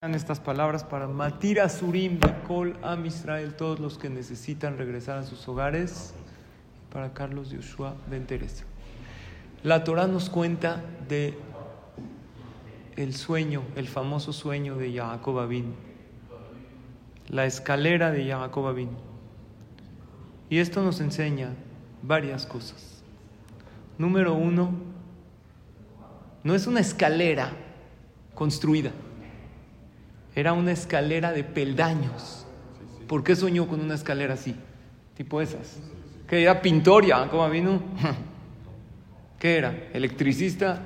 estas palabras para Matir Asurim, Kol Am Israel, todos los que necesitan regresar a sus hogares, para Carlos Yoshua Ben Teresa. La Torah nos cuenta de el sueño, el famoso sueño de Jacob Abin, la escalera de Jacob Abin. Y esto nos enseña varias cosas. Número uno, no es una escalera construida era una escalera de peldaños. ¿Por qué soñó con una escalera así? Tipo esas. Que era pintoria, ¿cómo vino? ¿Qué era? ¿Electricista?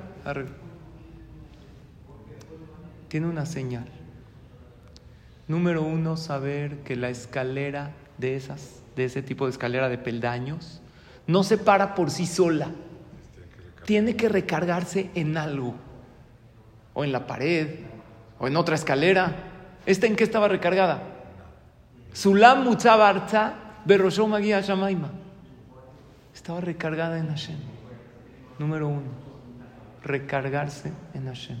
Tiene una señal. Número uno, saber que la escalera de esas, de ese tipo de escalera de peldaños, no se para por sí sola. Tiene que recargarse en algo. O en la pared, o en otra escalera. ¿Esta en qué estaba recargada? Sulam Mutzabarza Magia Shamaima. Estaba recargada en Hashem. Número uno, recargarse en Hashem.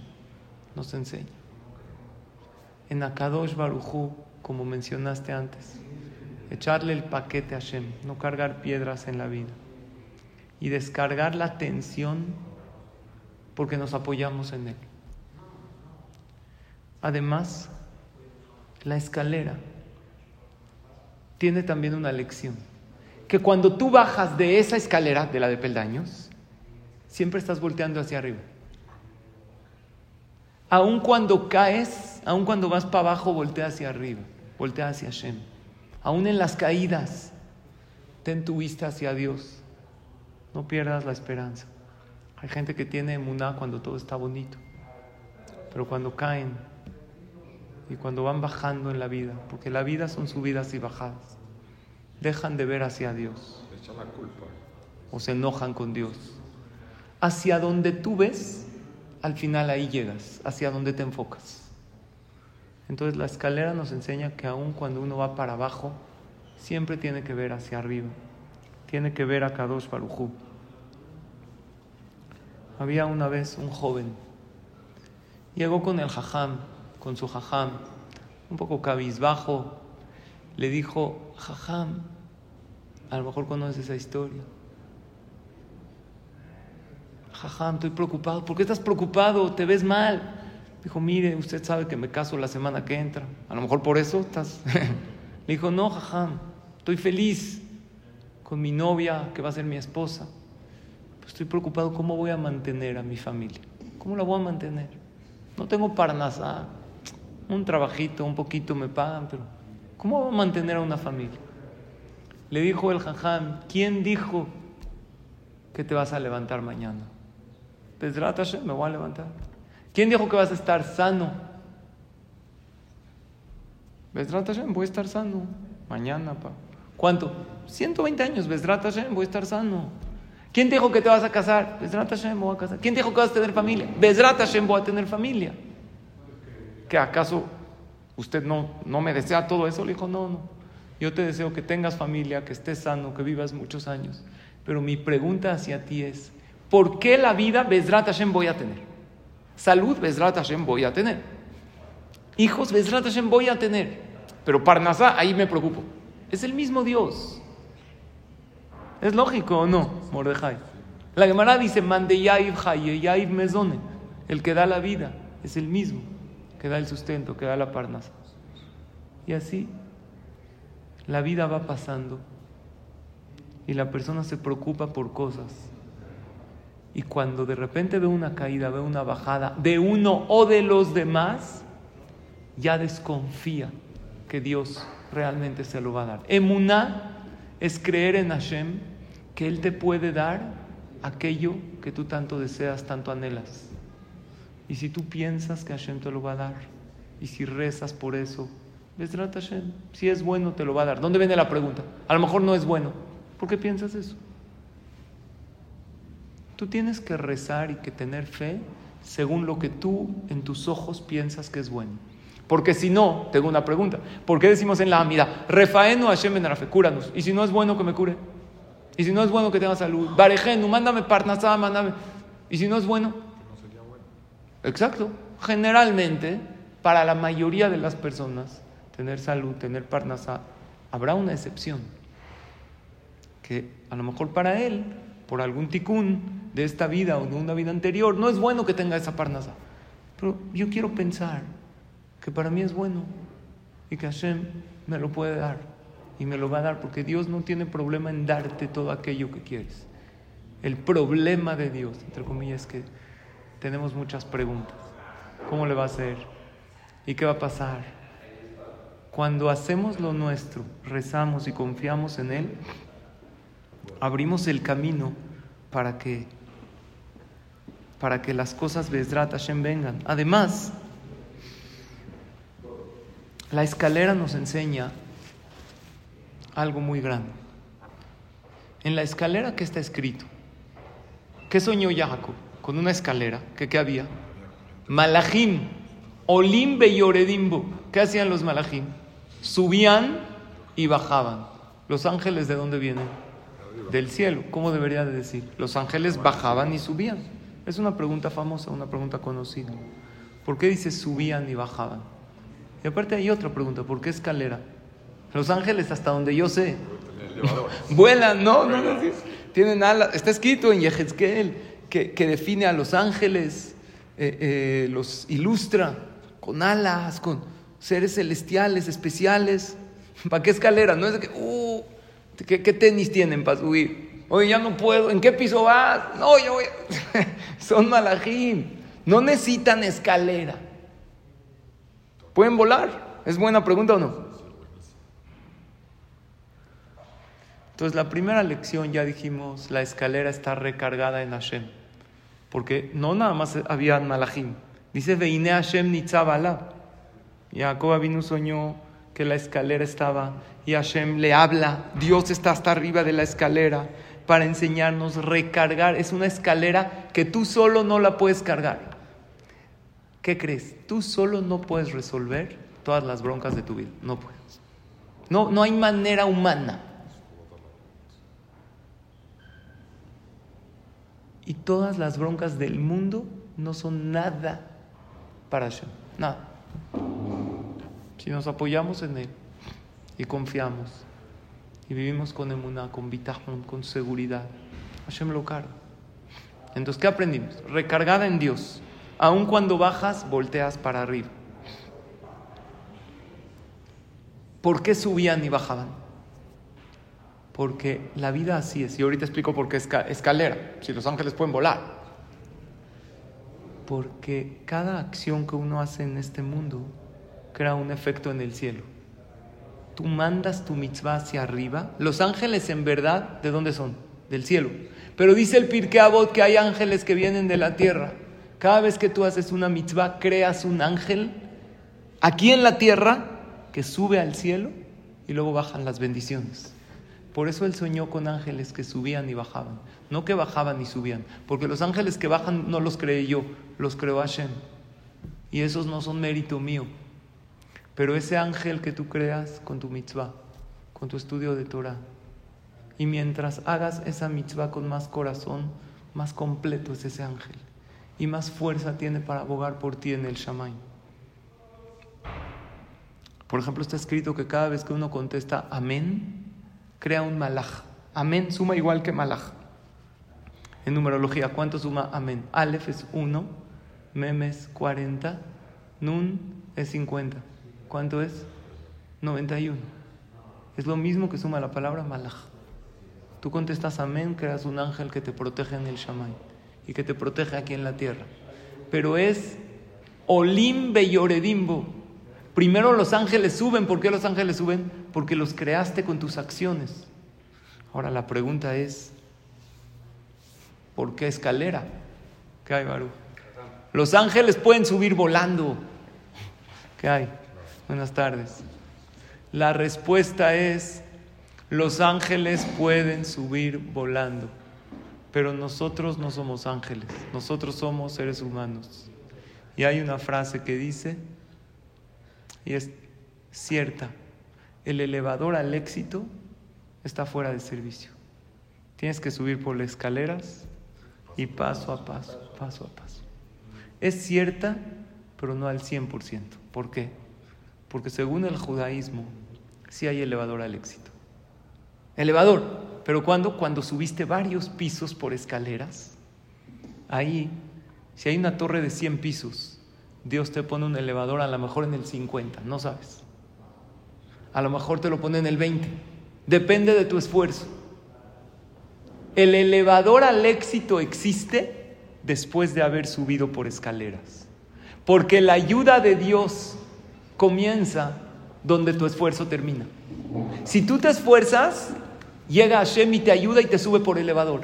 Nos enseña. En Akadosh Baruchu, como mencionaste antes, echarle el paquete a Hashem, no cargar piedras en la vida. Y descargar la tensión porque nos apoyamos en Él. Además, la escalera tiene también una lección. Que cuando tú bajas de esa escalera, de la de peldaños, siempre estás volteando hacia arriba. Aun cuando caes, aun cuando vas para abajo, voltea hacia arriba, voltea hacia Hashem. Aún en las caídas, ten tu vista hacia Dios. No pierdas la esperanza. Hay gente que tiene emuná cuando todo está bonito, pero cuando caen, y cuando van bajando en la vida, porque la vida son subidas y bajadas, dejan de ver hacia Dios. O se enojan con Dios. Hacia donde tú ves, al final ahí llegas, hacia donde te enfocas. Entonces la escalera nos enseña que aun cuando uno va para abajo, siempre tiene que ver hacia arriba. Tiene que ver a Kadosh Barujú. Había una vez un joven. Llegó con el jajam con su jajam, un poco cabizbajo, le dijo, jajam, a lo mejor conoces esa historia. Jajam, estoy preocupado. ¿Por qué estás preocupado? ¿Te ves mal? Dijo, mire, usted sabe que me caso la semana que entra. A lo mejor por eso estás... le dijo, no, jajam, estoy feliz con mi novia que va a ser mi esposa. Pues estoy preocupado cómo voy a mantener a mi familia. ¿Cómo la voy a mantener? No tengo parnasá un trabajito, un poquito me pagan, pero ¿cómo va a mantener a una familia? Le dijo el jajam, ¿quién dijo que te vas a levantar mañana? me voy a levantar. ¿Quién dijo que vas a estar sano? voy a estar sano. Mañana, pa. ¿Cuánto? 120 años, Besrat voy a estar sano. ¿Quién dijo que te vas a casar? Besrat voy a casar. ¿Quién dijo que vas a tener familia? Besrat voy a tener familia. ¿Que acaso usted no, no me desea todo eso? Le dijo, no, no. Yo te deseo que tengas familia, que estés sano, que vivas muchos años. Pero mi pregunta hacia ti es, ¿por qué la vida Bezrat Hashem voy a tener? Salud Bezrat Hashem voy a tener. Hijos Bezrat Hashem voy a tener. Pero Parnasá, ahí me preocupo. Es el mismo Dios. ¿Es lógico o no, Mordejai? La Gemara dice, Mande Yaib Yaib Mezone. El que da la vida es el mismo que da el sustento, que da la parnasa. Y así la vida va pasando y la persona se preocupa por cosas. Y cuando de repente ve una caída, ve una bajada de uno o de los demás, ya desconfía que Dios realmente se lo va a dar. Emuná es creer en Hashem que Él te puede dar aquello que tú tanto deseas, tanto anhelas. Y si tú piensas que Hashem te lo va a dar, y si rezas por eso, Hashem, si es bueno te lo va a dar. ¿Dónde viene la pregunta? A lo mejor no es bueno. ¿Por qué piensas eso? Tú tienes que rezar y que tener fe según lo que tú en tus ojos piensas que es bueno. Porque si no, tengo una pregunta. ¿Por qué decimos en la Amida, Refaenu Hashem Benarafe, cúranos? Y si no es bueno que me cure. Y si no es bueno que tenga salud. Barejenu, mándame parnasá, mándame. Y si no es bueno, Exacto. Generalmente Para la mayoría de las personas, tener salud, tener parnasa, habrá una excepción. Que a lo mejor para él, por algún ticún de esta vida o de una vida anterior, no es bueno que tenga esa parnasa. Pero yo quiero pensar que para mí es bueno y que Hashem me lo puede dar y me lo va a dar porque Dios no tiene problema en darte todo aquello que quieres. El problema de Dios, entre comillas, es que tenemos muchas preguntas. ¿Cómo le va a hacer? ¿Y qué va a pasar? Cuando hacemos lo nuestro, rezamos y confiamos en Él, abrimos el camino para que, para que las cosas Bezrat Hashem vengan. Además, la escalera nos enseña algo muy grande. En la escalera, ¿qué está escrito? ¿Qué soñó Jacob? Con una escalera. ¿Qué, qué había? Malachim, Olimbe y Oredimbo. ¿Qué hacían los malachim? Subían y bajaban. ¿Los ángeles de dónde vienen? Del cielo. ¿Cómo debería de decir? Los ángeles bajaban y subían. Es una pregunta famosa, una pregunta conocida. ¿Por qué dice subían y bajaban? Y aparte hay otra pregunta, ¿por qué escalera? Los ángeles, hasta donde yo sé, vuelan, no, no, no, tienen alas. Está escrito en Yehezkel que, define a los ángeles, eh, eh, los ilustra con alas, con seres celestiales, especiales. ¿Para qué escalera? No es de que, uh, ¿qué, tenis tienen para subir? Oye, ya no puedo. ¿En qué piso vas? No, yo voy. Son malajín. No necesitan escalera. ¿Pueden volar? ¿Es buena pregunta o no? Entonces, la primera lección, ya dijimos, la escalera está recargada en Hashem. Porque no nada más había malachim. Dice, Veine Hashem nitzabala. Jacob vino soñó que la escalera estaba y Hashem le habla. Dios está hasta arriba de la escalera para enseñarnos recargar. Es una escalera que tú solo no la puedes cargar. ¿Qué crees? Tú solo no puedes resolver todas las broncas de tu vida. No puedes. No, no hay manera humana. Y todas las broncas del mundo no son nada para Hashem. Nada. Si nos apoyamos en Él y confiamos y vivimos con emuná, con bitajón, con seguridad, Hashem lo carga. Entonces, ¿qué aprendimos? Recargada en Dios. Aun cuando bajas, volteas para arriba. ¿Por qué subían y bajaban? Porque la vida así es. Y ahorita explico por qué es escalera, si los ángeles pueden volar. Porque cada acción que uno hace en este mundo crea un efecto en el cielo. Tú mandas tu mitzvah hacia arriba. Los ángeles en verdad, ¿de dónde son? Del cielo. Pero dice el Pirkei Avot que hay ángeles que vienen de la tierra. Cada vez que tú haces una mitzvah, creas un ángel aquí en la tierra que sube al cielo y luego bajan las bendiciones. Por eso él soñó con ángeles que subían y bajaban, no que bajaban y subían, porque los ángeles que bajan no los creé yo, los creó Hashem. Y esos no son mérito mío. Pero ese ángel que tú creas con tu mitzvah, con tu estudio de Torah, y mientras hagas esa mitzvah con más corazón, más completo es ese ángel. Y más fuerza tiene para abogar por ti en el Shamay. Por ejemplo, está escrito que cada vez que uno contesta amén, crea un malaj. Amén suma igual que malaj. En numerología, ¿cuánto suma amén? Aleph es 1, mem es 40, nun es 50. ¿Cuánto es? 91. Es lo mismo que suma la palabra malaj. Tú contestas amén, creas un ángel que te protege en el Shamay y que te protege aquí en la tierra. Pero es olimbe y oredimbo. Primero los ángeles suben. ¿Por qué los ángeles suben? Porque los creaste con tus acciones. Ahora la pregunta es, ¿por qué escalera? ¿Qué hay, Baru? Los ángeles pueden subir volando. ¿Qué hay? Buenas tardes. La respuesta es, los ángeles pueden subir volando, pero nosotros no somos ángeles, nosotros somos seres humanos. Y hay una frase que dice, y es cierta, el elevador al éxito está fuera de servicio. Tienes que subir por las escaleras y paso a paso, paso a paso. Es cierta, pero no al 100%. ¿Por qué? Porque según el judaísmo, sí hay elevador al éxito. Elevador, pero ¿cuándo? Cuando subiste varios pisos por escaleras. Ahí, si hay una torre de 100 pisos, Dios te pone un elevador a lo mejor en el 50, no sabes. A lo mejor te lo pone en el 20. Depende de tu esfuerzo. El elevador al éxito existe después de haber subido por escaleras. Porque la ayuda de Dios comienza donde tu esfuerzo termina. Si tú te esfuerzas, llega Hashem y te ayuda y te sube por elevador.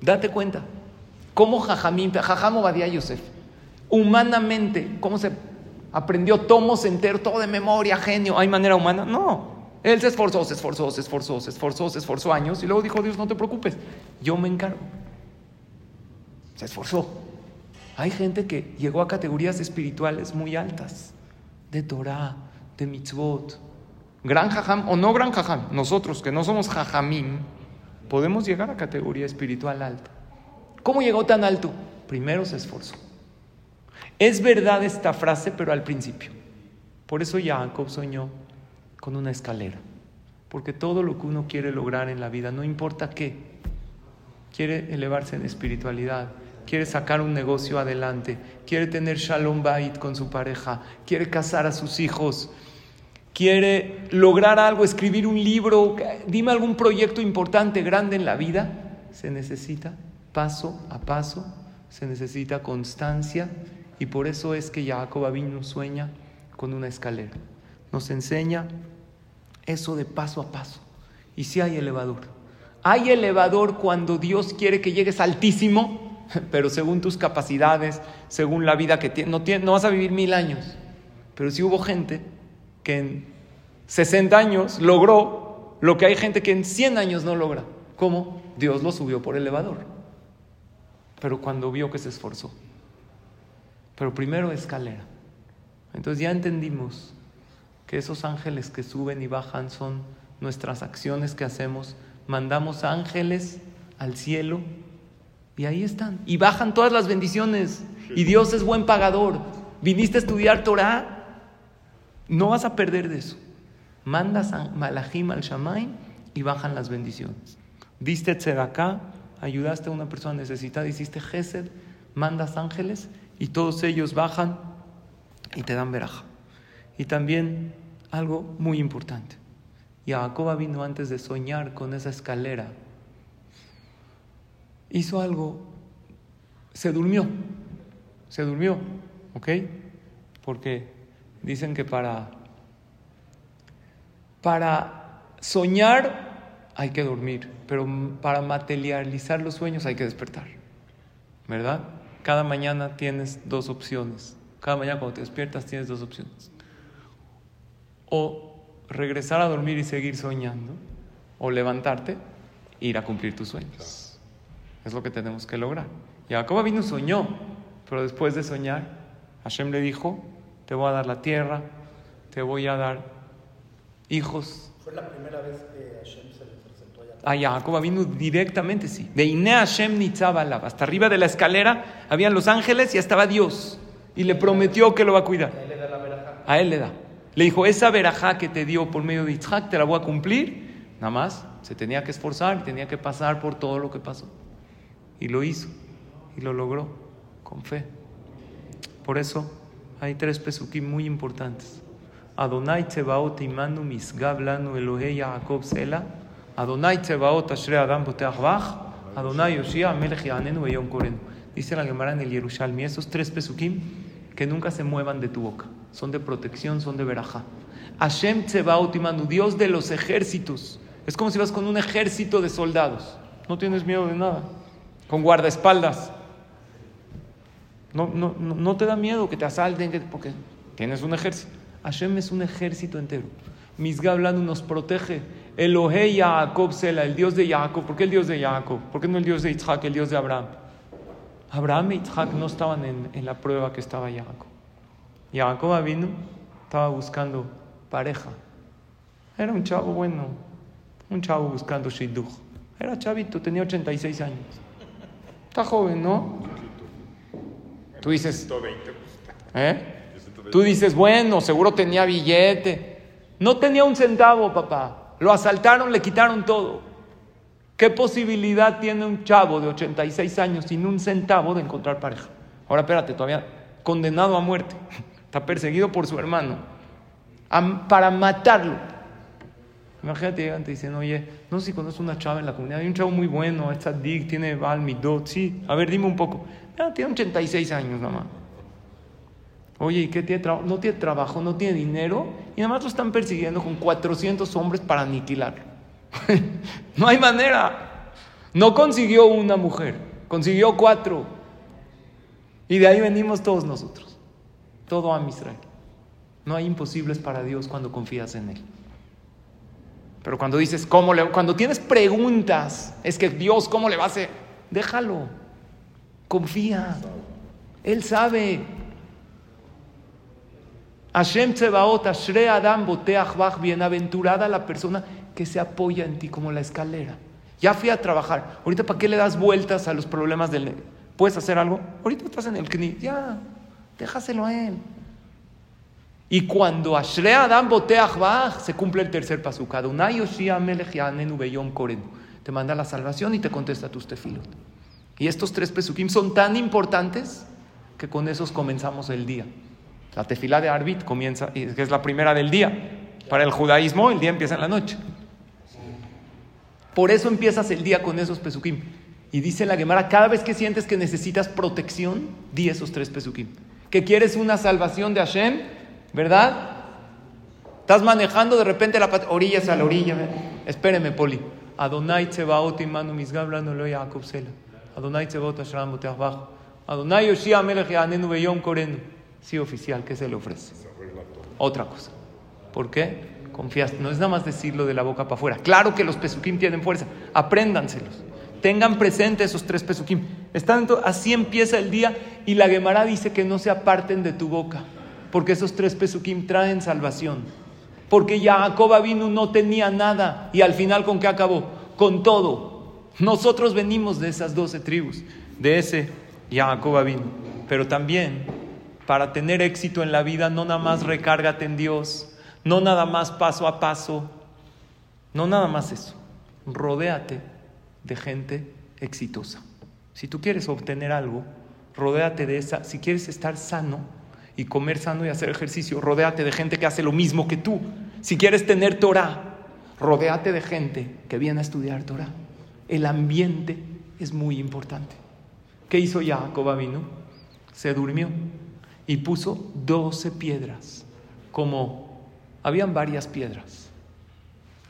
Date cuenta. ¿Cómo Jajamín, Jajam Obadiah Yosef, humanamente, cómo se aprendió tomos enteros, todo de memoria, genio, ¿hay manera humana? No. Él se esforzó, se esforzó, se esforzó, se esforzó, se esforzó años y luego dijo, Dios, no te preocupes, yo me encargo. Se esforzó. Hay gente que llegó a categorías espirituales muy altas, de Torah, de mitzvot. Gran jajam o no gran jajam, nosotros que no somos jajamín, podemos llegar a categoría espiritual alta. ¿Cómo llegó tan alto? Primero se esforzó. Es verdad esta frase, pero al principio. Por eso Jacob soñó con una escalera. Porque todo lo que uno quiere lograr en la vida, no importa qué, quiere elevarse en espiritualidad, quiere sacar un negocio adelante, quiere tener shalom bait con su pareja, quiere casar a sus hijos, quiere lograr algo, escribir un libro, dime algún proyecto importante, grande en la vida, se necesita paso a paso, se necesita constancia y por eso es que Jacob vino sueña con una escalera. Nos enseña eso de paso a paso. Y si hay elevador. Hay elevador cuando Dios quiere que llegues altísimo, pero según tus capacidades, según la vida que tienes, no, no vas a vivir mil años. Pero si hubo gente que en 60 años logró lo que hay gente que en 100 años no logra. ¿Cómo? Dios lo subió por elevador. Pero cuando vio que se esforzó. Pero primero escalera. Entonces ya entendimos que esos ángeles que suben y bajan son nuestras acciones que hacemos. Mandamos ángeles al cielo y ahí están. Y bajan todas las bendiciones. Y Dios es buen pagador. Viniste a estudiar Torah, no vas a perder de eso. Mandas a Malachim al Shamaim y bajan las bendiciones. Diste tzedakah, ayudaste a una persona necesitada, hiciste gesed, mandas ángeles y todos ellos bajan y te dan veraja. Y también algo muy importante. Jacob vino antes de soñar con esa escalera. Hizo algo, se durmió, se durmió, ¿ok? Porque dicen que para, para soñar hay que dormir, pero para materializar los sueños hay que despertar, ¿verdad? Cada mañana tienes dos opciones. Cada mañana cuando te despiertas tienes dos opciones. O regresar a dormir y seguir soñando, o levantarte e ir a cumplir tus sueños. Es lo que tenemos que lograr. Y Jacob vino soñó, pero después de soñar, Hashem le dijo, te voy a dar la tierra, te voy a dar hijos. Fue la primera vez que Hashem se a Jacob vino directamente, sí. De Ine Hashem Nitzabalab. Hasta arriba de la escalera habían los ángeles y estaba Dios. Y le prometió que lo va a cuidar. A él le da la verajá. A él le da. Le dijo, esa verajá que te dio por medio de Yitzhak, te la voy a cumplir. Nada más, se tenía que esforzar, tenía que pasar por todo lo que pasó. Y lo hizo. Y lo logró. Con fe. Por eso hay tres pesukim muy importantes. Adonai Tsebaot Imanu Misgab Lanu Elohei Jacob Sela. Adonai Tsebaot Ashre Adam Boteach Bach, Adonai Yoshia Melech Yanenu Beyom Korenu. Dice la Gemara en el Yerushalmi, esos tres pesukim que nunca se muevan de tu boca. Son de protección, son de verajá. Hashem Tsebaot Imanu, Dios de los ejércitos. Es como si vas con un ejército de soldados. No tienes miedo de nada. Con guardaespaldas. No, no, no, no te da miedo que te asalten, porque tienes un ejército. Hashem es un ejército entero. Misga hablando nos protege. Elohei Jacob Sela, el Dios de Jacob. ¿Por qué el Dios de Jacob? ¿Por qué no el Dios de Isaac, el Dios de Abraham? Abraham y Isaac no estaban en, en la prueba que estaba Jacob. Jacob vino, estaba buscando pareja. Era un chavo bueno, un chavo buscando shidduch. Era chavito, tenía 86 años. Está joven, ¿no? Tú dices, ¿eh? Tú dices, bueno, seguro tenía billete. No tenía un centavo, papá. Lo asaltaron, le quitaron todo. ¿Qué posibilidad tiene un chavo de 86 años sin un centavo de encontrar pareja? Ahora espérate, todavía condenado a muerte. Está perseguido por su hermano. para matarlo. Imagínate, llegan te dicen, oye, no sé si conoces una chava en la comunidad. Hay un chavo muy bueno, está Dick, tiene Balmidot. Sí, a ver, dime un poco. Ah, tiene 86 años nada más. Oye, ¿y qué tiene trabajo? No tiene trabajo, no tiene dinero. Y nada más lo están persiguiendo con 400 hombres para aniquilarlo. no hay manera. No consiguió una mujer, consiguió cuatro. Y de ahí venimos todos nosotros. Todo a Israel. No hay imposibles para Dios cuando confías en Él. Pero cuando dices, ¿cómo le, cuando tienes preguntas, es que Dios, ¿cómo le va a hacer? Déjalo. Confía. Él sabe. Hashem Tsebaot, Ashre Adam Boteach Bach, bienaventurada la persona que se apoya en ti como la escalera. Ya fui a trabajar. Ahorita, ¿para qué le das vueltas a los problemas del... ¿Puedes hacer algo? Ahorita estás en el CNI. Ya, déjaselo a él. Y cuando Ashre Adam Boteach Bach, se cumple el tercer pasuk. Adonai Yoshia Melech Yanenu Beyom Korenu. Te manda la salvación y te contesta tus tefilot. Y estos tres pesukim son tan importantes que con esos comenzamos el día. La tefila de Arbit comienza, que es la primera del día. Para el judaísmo, el día empieza en la noche. Por eso empiezas el día con esos pesukim. Y dice la Gemara, cada vez que sientes que necesitas protección, di esos tres pesukim. Que quieres una salvación de Hashem, ¿verdad? Estás manejando de repente la orillas a la orilla. Espéreme, Poli. Adonai tsebaot imanu misgabla no lo Adonai tsebaot ashram Adonai yoshia melech yanenu beyom korenu. Sí, oficial, ¿qué se le ofrece? Otra cosa. ¿Por qué? Confías. No es nada más decirlo de la boca para afuera. Claro que los pesukim tienen fuerza. Apréndanselos. Tengan presente esos tres pesukim. así empieza el día y la Gemara dice que no se aparten de tu boca. Porque esos tres pesukim traen salvación. Porque Jacob vino no tenía nada. Y al final, ¿con qué acabó? Con todo. Nosotros venimos de esas doce tribus. De ese Jacob vino. Pero también para tener éxito en la vida, no nada más recárgate en Dios, no nada más paso a paso, no nada más eso. Rodéate de gente exitosa. Si tú quieres obtener algo, rodéate de esa. Si quieres estar sano y comer sano y hacer ejercicio, rodéate de gente que hace lo mismo que tú. Si quieres tener Torah, rodéate de gente que viene a estudiar Torah. El ambiente es muy importante. ¿Qué hizo Jacob vino? Se durmió y puso doce piedras, como habían varias piedras,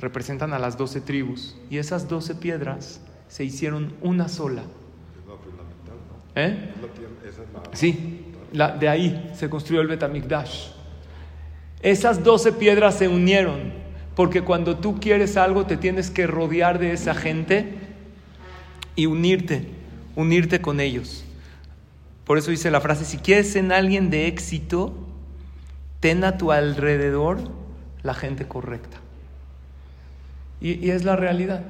representan a las doce tribus, y esas doce piedras se hicieron una sola. ¿Eh? Sí, de ahí se construyó el Betamikdash. Esas doce piedras se unieron, porque cuando tú quieres algo te tienes que rodear de esa gente y unirte, unirte con ellos. Por eso dice la frase, si quieres en alguien de éxito, ten a tu alrededor la gente correcta. Y, es la realidad.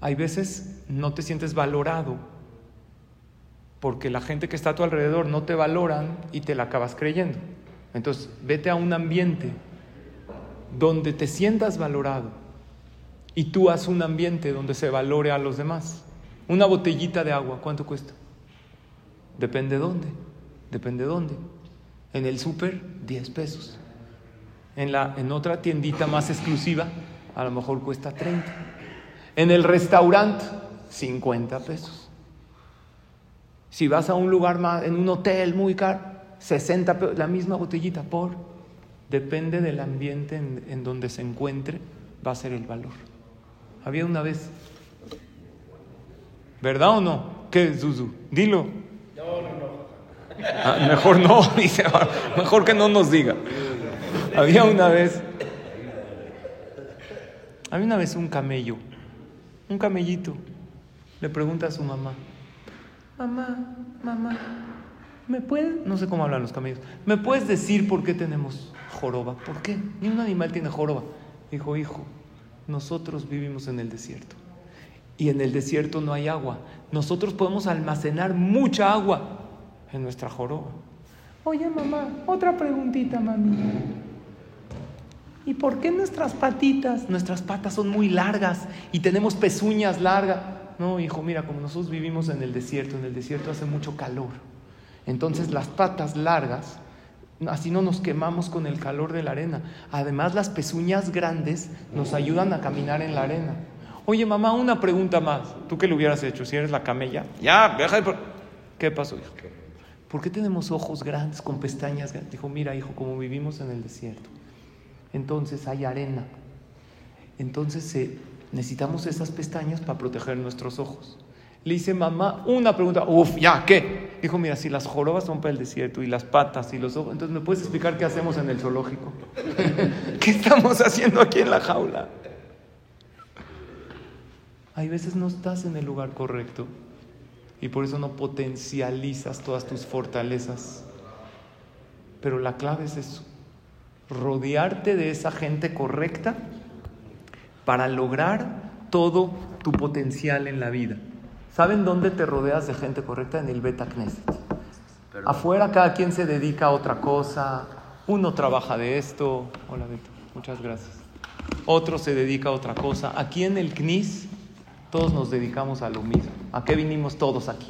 Hay veces no te sientes valorado porque la gente que está a tu alrededor no te valoran y te la acabas creyendo. Entonces, vete a un ambiente donde te sientas valorado y tú haz un ambiente donde se valore a los demás. Una botellita de agua, ¿cuánto cuesta? Depende dónde. Depende dónde. En el súper, 10 pesos. En, la, en otra tiendita más exclusiva, a lo mejor cuesta 30. En el restaurante, 50 pesos. Si vas a un lugar más, en un hotel muy caro, 60 pesos, la misma botellita por. Depende del ambiente en, en donde se encuentre, va a ser el valor. Había una vez, ¿verdad o no? ¿Qué, Zuzu? Dilo. Ah, mejor no, dice, mejor que no nos diga. Había una vez, había una vez un camello, un camellito, le pregunta a su mamá, mamá, mamá, ¿me puedes, no sé cómo hablan los camellos, ¿me puedes decir por qué tenemos joroba? ¿Por qué? Ni un animal tiene joroba. Dijo, hijo, nosotros vivimos en el desierto y en el desierto no hay agua. Nosotros podemos almacenar mucha agua, en nuestra joroba. Oye, mamá, otra preguntita, mami. ¿Y por qué nuestras patitas, nuestras patas son muy largas y tenemos pezuñas largas? No, hijo, mira, como nosotros vivimos en el desierto, en el desierto hace mucho calor. Entonces las patas largas, así no nos quemamos con el calor de la arena. Además las pezuñas grandes nos ayudan a caminar en la arena. Oye, mamá, una pregunta más. ¿Tú qué le hubieras hecho si eres la camella? Ya, deja de... ¿Qué pasó, hijo? ¿Por qué tenemos ojos grandes con pestañas grandes? Dijo, mira, hijo, como vivimos en el desierto, entonces hay arena. Entonces eh, necesitamos esas pestañas para proteger nuestros ojos. Le dice, mamá, una pregunta. Uf, ya, ¿qué? Dijo, mira, si las jorobas son para el desierto y las patas y los ojos, entonces ¿me puedes explicar qué hacemos en el zoológico? ¿Qué estamos haciendo aquí en la jaula? Hay veces no estás en el lugar correcto y por eso no potencializas todas tus fortalezas. Pero la clave es eso, rodearte de esa gente correcta para lograr todo tu potencial en la vida. ¿Saben dónde te rodeas de gente correcta? En el Beta Knesset. Afuera cada quien se dedica a otra cosa. Uno trabaja de esto. Hola Beto, muchas gracias. Otro se dedica a otra cosa. Aquí en el CNIS todos nos dedicamos a lo mismo. ¿A qué vinimos todos aquí?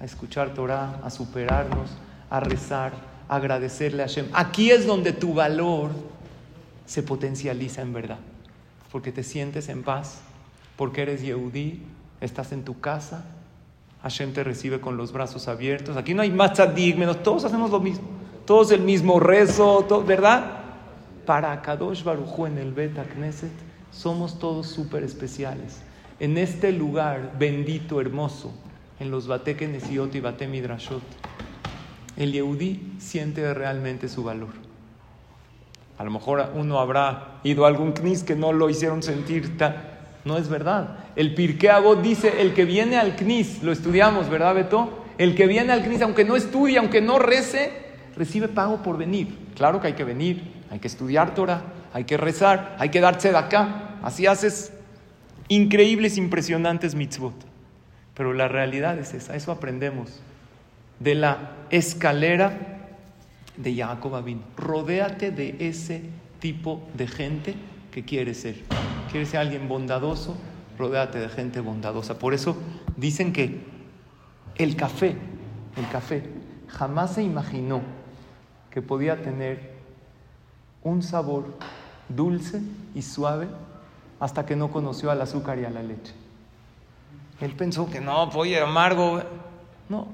A escuchar Torah, a superarnos, a rezar, a agradecerle a Hashem. Aquí es donde tu valor se potencializa en verdad. Porque te sientes en paz, porque eres Yehudí, estás en tu casa, Hashem te recibe con los brazos abiertos. Aquí no hay más menos todos hacemos lo mismo. Todos el mismo rezo, ¿verdad? Para Kadosh Baruj en el Beta Knesset somos todos súper especiales. En este lugar bendito, hermoso, en los Bate Kenesiot y Bate Midrashot, el Yehudí siente realmente su valor. A lo mejor uno habrá ido a algún knis que no lo hicieron sentir tan no es verdad. El Pirkei Avot dice, el que viene al CNIS, lo estudiamos, ¿verdad, Beto? El que viene al CNIS, aunque no estudie, aunque no rece, recibe pago por venir. Claro que hay que venir, hay que estudiar Torah, hay que rezar, hay que darse de acá. Así haces increíbles, impresionantes mitzvot. Pero la realidad es esa, eso aprendemos de la escalera de Jacob Abin. Rodéate de ese tipo de gente que quiere ser. Quieres ser alguien bondadoso, rodéate de gente bondadosa. Por eso dicen que el café, el café, jamás se imaginó que podía tener un sabor dulce y suave hasta que no conoció al azúcar y a la leche. Él pensó que no, oye, amargo. No,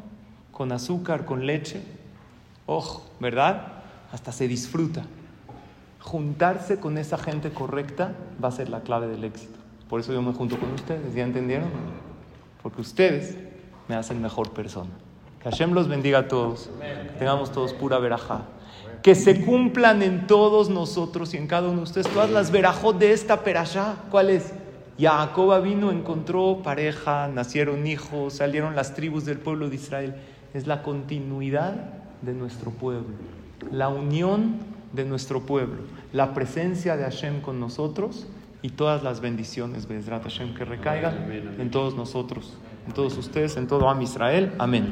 con azúcar, con leche, ojo, ¿verdad? Hasta se disfruta juntarse con esa gente correcta va a ser la clave del éxito. Por eso yo me junto con ustedes, ¿ya entendieron? Porque ustedes me hacen mejor persona. Que Hashem los bendiga a todos, que tengamos todos pura verajá. Que se cumplan en todos nosotros y en cada uno de ustedes todas las verajot de esta perashá. ¿Cuál es? Jacob vino, encontró pareja, nacieron hijos, salieron las tribus del pueblo de Israel. Es la continuidad de nuestro pueblo, la unión de nuestro pueblo, la presencia de Hashem con nosotros y todas las bendiciones, Hashem, que recaigan en todos nosotros, en todos ustedes, en todo Am Israel. Amén.